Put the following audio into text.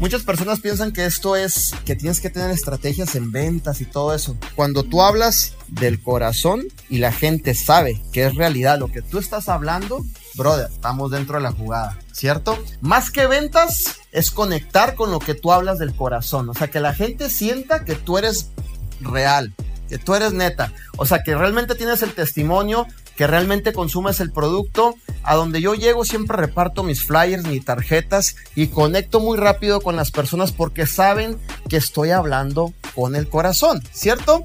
Muchas personas piensan que esto es que tienes que tener estrategias en ventas y todo eso. Cuando tú hablas del corazón y la gente sabe que es realidad lo que tú estás hablando, brother, estamos dentro de la jugada, ¿cierto? Más que ventas es conectar con lo que tú hablas del corazón, o sea, que la gente sienta que tú eres real, que tú eres neta, o sea, que realmente tienes el testimonio que realmente consumes el producto. A donde yo llego siempre reparto mis flyers, mis tarjetas y conecto muy rápido con las personas porque saben que estoy hablando con el corazón, ¿cierto?